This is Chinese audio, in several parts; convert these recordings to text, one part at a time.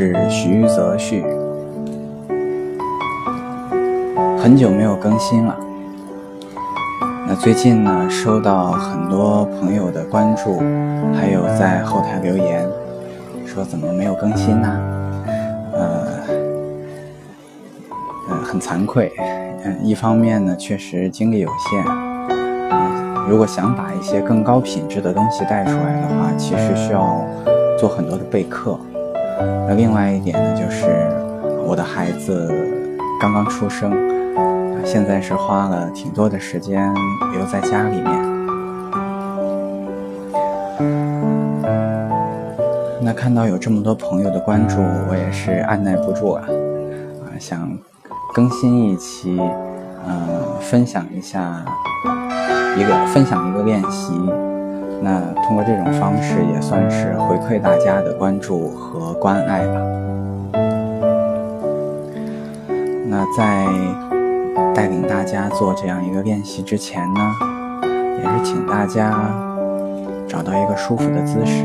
是徐泽旭，很久没有更新了。那最近呢，收到很多朋友的关注，还有在后台留言，说怎么没有更新呢？呃，呃，很惭愧。嗯，一方面呢，确实精力有限。嗯，如果想把一些更高品质的东西带出来的话，其实需要做很多的备课。那另外一点呢，就是我的孩子刚刚出生，现在是花了挺多的时间留在家里面。那看到有这么多朋友的关注，我也是按耐不住啊，啊，想更新一期，嗯，分享一下一个分享一个练习。那通过这种方式也算是回馈大家的关注和关爱吧。那在带领大家做这样一个练习之前呢，也是请大家找到一个舒服的姿势。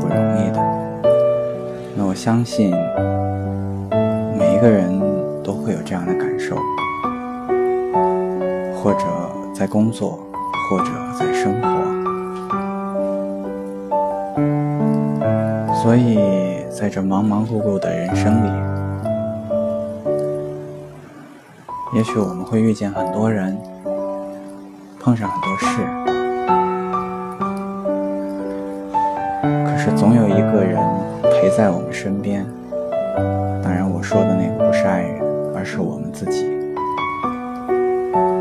不容易的。那我相信每一个人都会有这样的感受，或者在工作，或者在生活。所以在这忙忙碌碌的人生里，也许我们会遇见很多人，碰上很多事。总有一个人陪在我们身边。当然，我说的那个不是爱人，而是我们自己。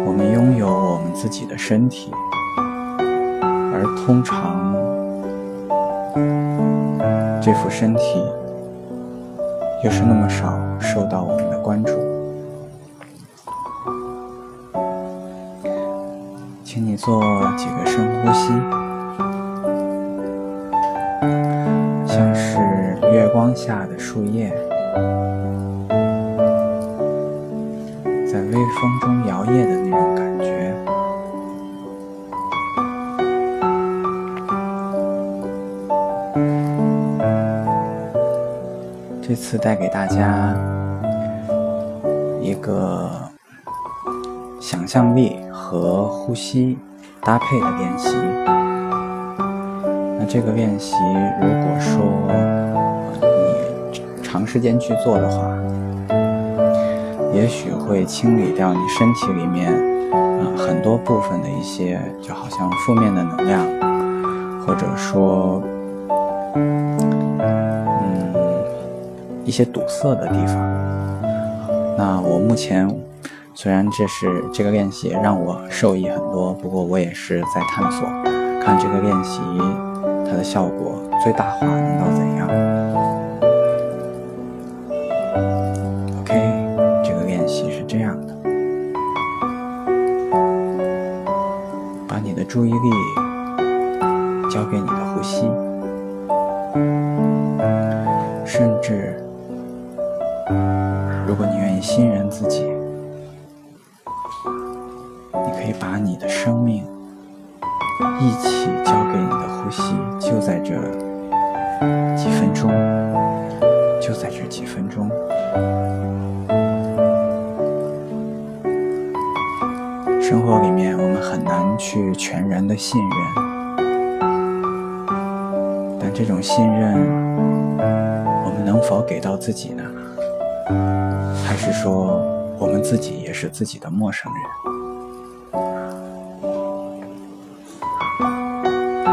我们拥有我们自己的身体，而通常这副身体又是那么少受到我们的关注。请你做几个深呼吸。月光下的树叶，在微风中摇曳的那种感觉。这次带给大家一个想象力和呼吸搭配的练习。那这个练习，如果说。长时间去做的话，也许会清理掉你身体里面啊很多部分的一些，就好像负面的能量，或者说嗯一些堵塞的地方。那我目前虽然这是这个练习让我受益很多，不过我也是在探索，看这个练习它的效果最大化能到怎样。交给你的呼吸，甚至如果你愿意信任自己，你可以把你的生命一起交给你的呼吸，就在这几分钟，就在这几分钟。生活里面，我们很难去全然的信任，这种信任，我们能否给到自己呢？还是说，我们自己也是自己的陌生人？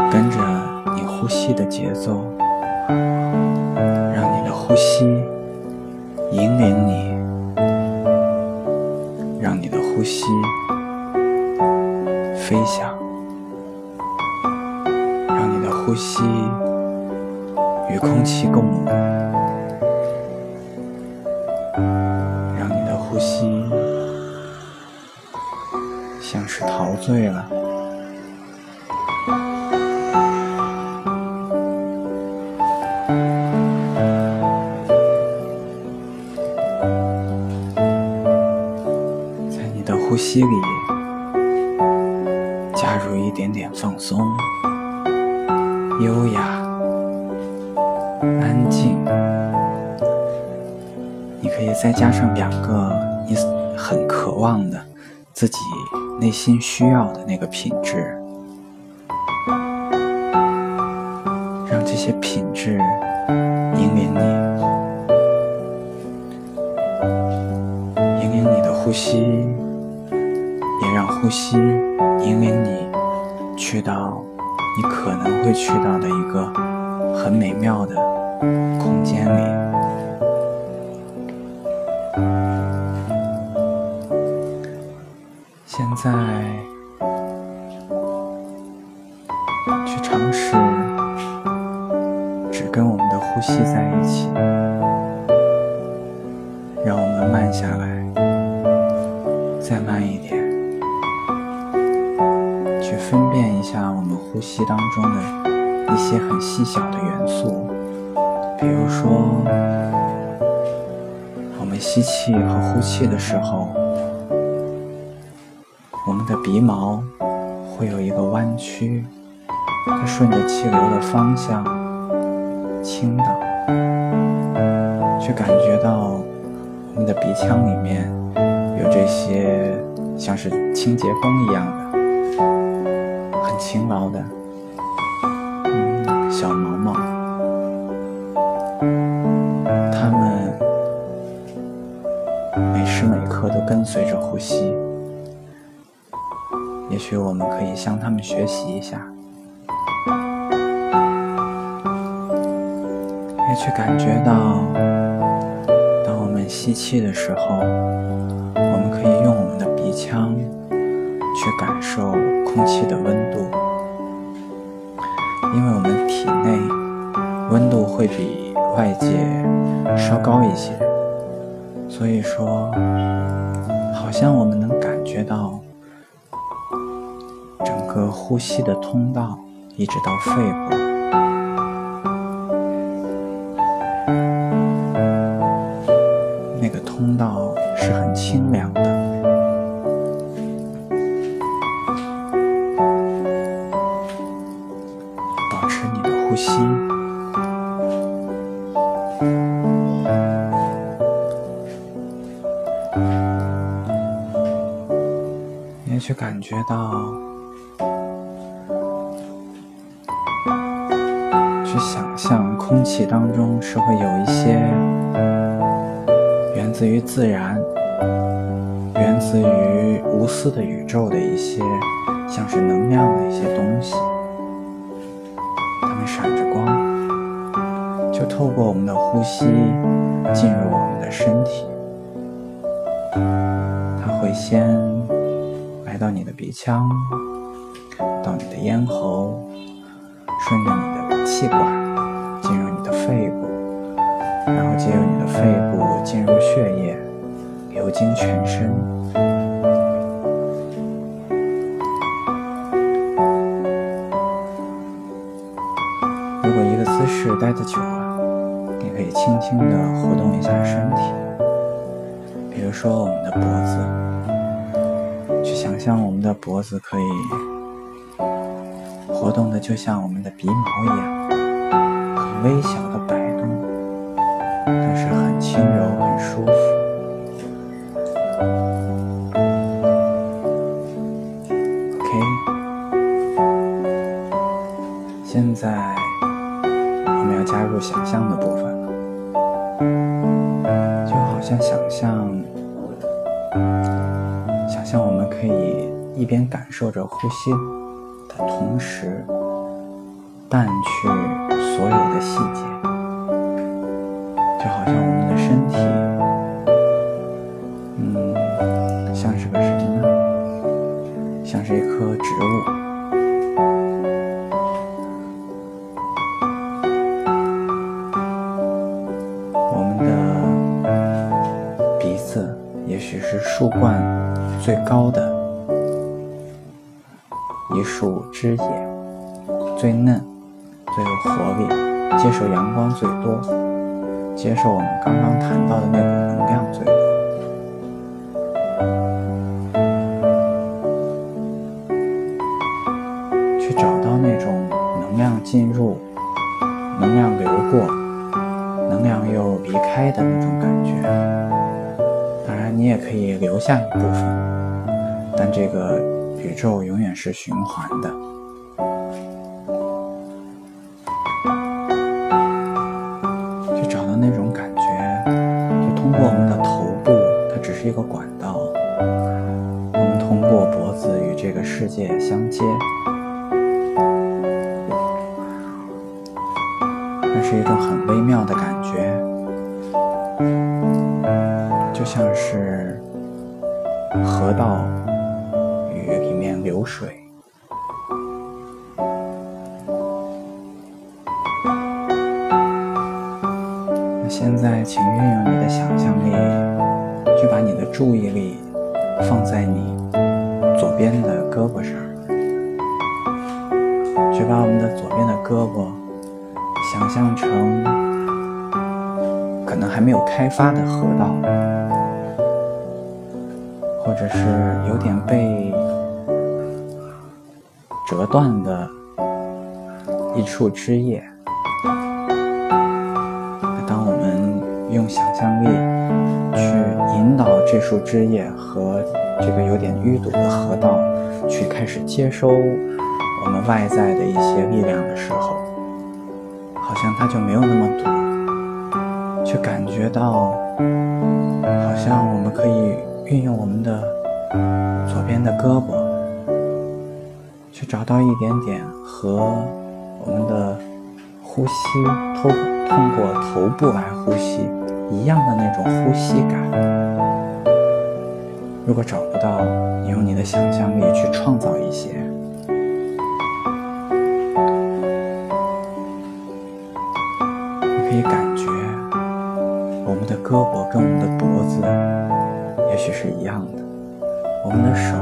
跟着你呼吸的节奏，让你的呼吸引领你，让你的呼吸。飞翔，让你的呼吸与空气共鸣，让你的呼吸像是陶醉了。在你的呼吸里。加入一点点放松。优雅。再加上两个你很渴望的、自己内心需要的那个品质，让这些品质引领你。引领你的呼吸，也让呼吸引领你去到你可能会去到的一个很美妙的空间里。在，去尝试只跟我们的呼吸在一起，让我们慢下来。再慢一点，去分辨一下我们呼吸当中的一些很细小的元素，比如说，我们吸气和呼气的时候，我们的鼻毛会有一个弯曲，它顺着气流的方向倾倒，去感觉到我们的鼻腔里面。有这些像是清洁工一样的、很勤劳的小毛毛，他们每时每刻都跟随着呼吸。也许我们可以向他们学习一下，也去感觉到，当我们吸气的时候。我们可以用我们的鼻腔去感受空气的温度，因为我们体内温度会比外界稍高一些，所以说，好像我们能感觉到个呼吸的通道一直到肺部，那个通道是很清凉的。保持你的呼吸，也去感觉到，气当中是会有一些源自于自然、源自于无私的宇宙的一些，像是能量的一些东西。它们闪着光，就透过我们的呼吸进入我们的身体。它会先来到你的鼻腔，到你的咽喉，顺着你的气管肺部，然后借由你的肺部进入血液，流经全身。如果一个姿势待得久了，你可以轻轻地活动一下身体，比如说我们的脖子，去想象我们的脖子可以活动的就像我们的鼻毛一样，很微小现在。我们要加入想象的部分了，就好像想象，想象我们可以一边感受着呼吸的同时，淡去所有的细节，就好像许是树冠最高的一树枝叶最嫩、最有活力，接受阳光最多，接受我们刚刚谈到的那股能量最多，去找到那种能量进入、能量流过、能量又离开的。也可以留下一部分，但这个宇宙永远是循环的。去找到那种感觉，就通过我们的头部，它只是一个管道，我们通过脖子与这个世界相接。河道与里面流水。那现在，请运用你的想象力，去把你的注意力放在你左边的胳膊上，去把我们的左边的胳膊。想象成可能还没有开发的河道，者是有点被折断的一处枝叶。当我们用想象力去引导这束枝叶和这个有点淤堵的河道，去开始接收我们外在的一些力量的时候。好像它就没有那么堵，去感觉到，好像我们可以运用我们的左边的胳膊，去找到一点点和我们的呼吸通通过头部来呼吸一样的那种呼吸感。如果找不到，你用你的想象力去创造一些。你可以感觉我们的胳膊跟我们的脖子也许是一样的，我们的手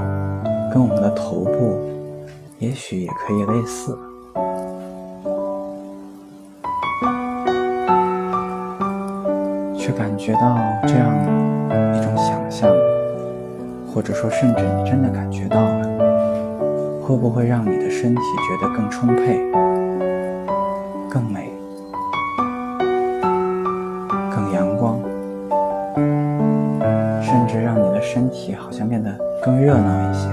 跟我们的头部也许也可以类似，去感觉到这样一种想象，或者说甚至你真的感觉到了，会不会让你的身体觉得更充沛、更美？热闹一些。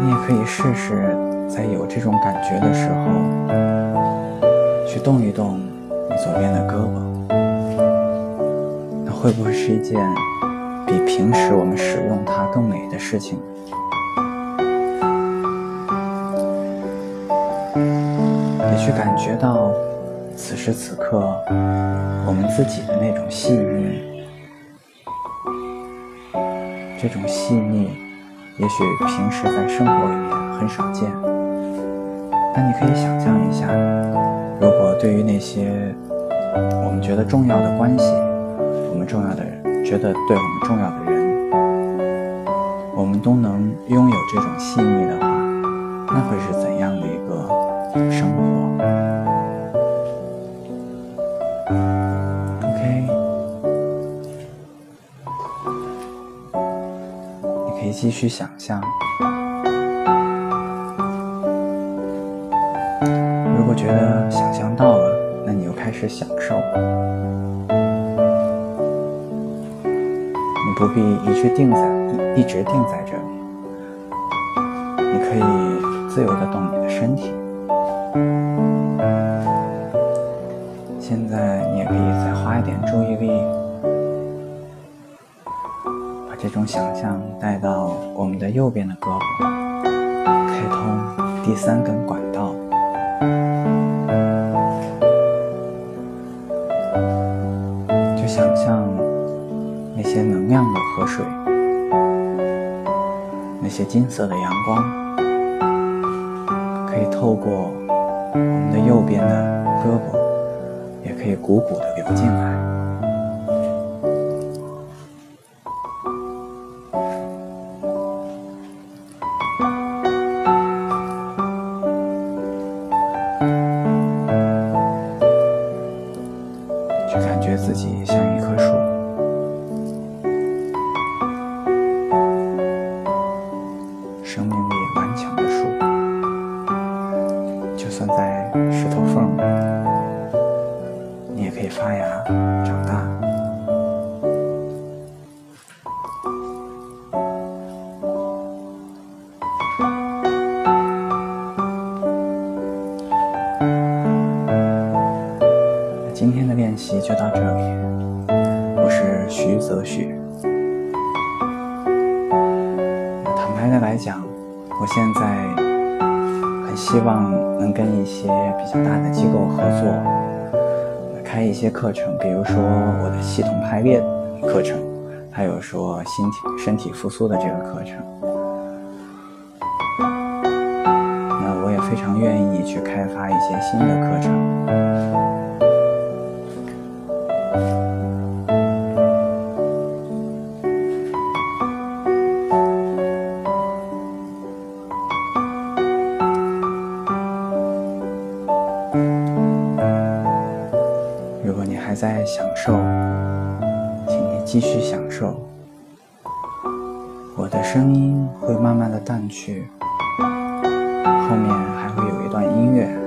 你也可以试试，在有这种感觉的时候，去动一动你左边的胳膊。那会不会是一件比平时我们使用它更美的事情？去感觉到此时此刻我们自己的那种细腻，这种细腻也许平时在生活里面很少见，但你可以想象一下，如果对于那些我们觉得重要的关系，我们重要的人，觉得对我们重要的人，我们都能拥有这种细腻的话，那会是怎样的一个生活？继续想象，如果觉得想象到了，那你又开始享受。你不必一直定在一直定在这里，你可以自由的动你的身体。种想象带到我们的右边的胳膊，开通第三根管道，就想象那些能量的河水，那些金色的阳光，可以透过我们的右边的胳膊，也可以汩汩的流进来。些比较大的机构合作，开一些课程，比如说我的系统排列课程，还有说心体身体复苏的这个课程。那我也非常愿意去开发一些新的课程。如果你还在享受，请你继续享受。我的声音会慢慢的淡去，后面还会有一段音乐。